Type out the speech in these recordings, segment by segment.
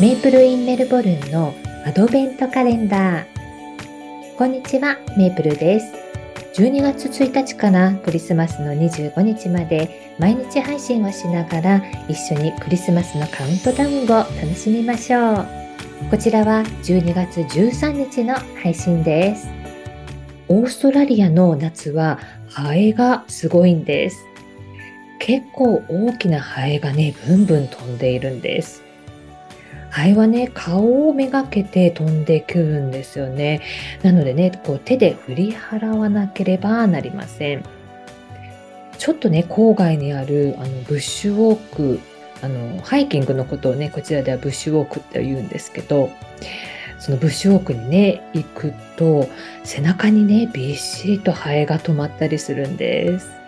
メイプルインメルボルンのアドベントカレンダー。こんにちは、メイプルです。12月1日からクリスマスの25日まで毎日配信をしながら一緒にクリスマスのカウントダウンを楽しみましょう。こちらは12月13日の配信です。オーストラリアの夏はハエがすごいんです。結構大きなハエがね、ブンブン飛んでいるんです。ハエはね、顔をめがけて飛んでくるんですよね。なのでね、こう手で振り払わなければなりません。ちょっとね、郊外にあるあのブッシュウォーク、あのハイキングのことをね、こちらではブッシュウォークって言うんですけど、そのブッシュウォークにね、行くと、背中にね、びっしりとハエが止まったりするんです。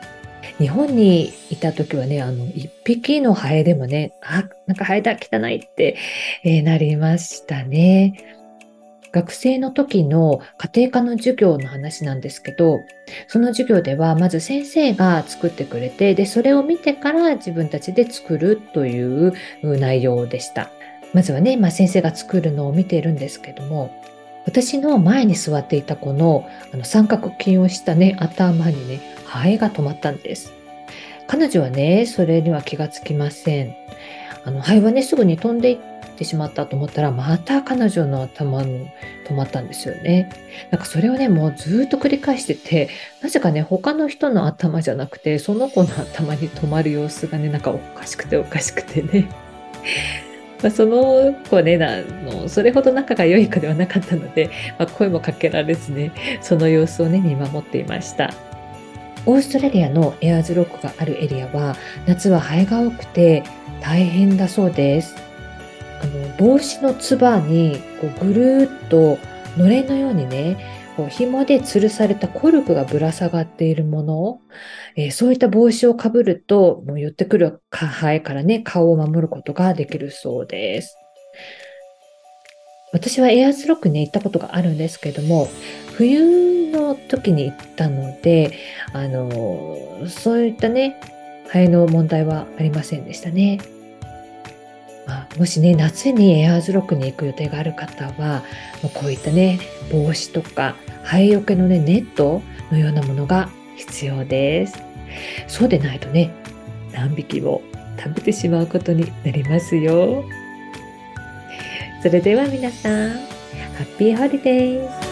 日本にいた時はね、あの、一匹のハエでもね、あ、なんかハエだ、汚いって、えー、なりましたね。学生の時の家庭科の授業の話なんですけど、その授業ではまず先生が作ってくれて、で、それを見てから自分たちで作るという内容でした。まずはね、まあ、先生が作るのを見ているんですけども、私の前に座っていた子のあの三角筋をしたね、頭にね、ハエが止まったんです。彼女はね、それには気がつきません。あの、ハエはね、すぐに飛んでいってしまったと思ったら、また彼女の頭に止まったんですよね。なんかそれをね、もうずっと繰り返してて、なぜかね、他の人の頭じゃなくて、その子の頭に止まる様子がね、なんかおかしくておかしくてね。まあ、その子ねあの、それほど仲が良い子ではなかったので、まあ、声もかけられずね、その様子をね、見守っていました。オーストラリアのエアーズロックがあるエリアは夏はハエが多くて大変だそうです。あの帽子のつばにこうぐるーっとのれんのようにねこう紐で吊るされたコルクがぶら下がっているもの、えー、そういった帽子をかぶるともう寄ってくるハエからね顔を守ることができるそうです。私はエアーズロックに行ったことがあるんですけども冬の時に行ったので、あの、そういったね、ハエの問題はありませんでしたね。まあ、もしね、夏にエアーズロックに行く予定がある方は、こういったね、帽子とか、ハエよけのね、ネットのようなものが必要です。そうでないとね、何匹も食べてしまうことになりますよ。それでは皆さん、ハッピーホリデー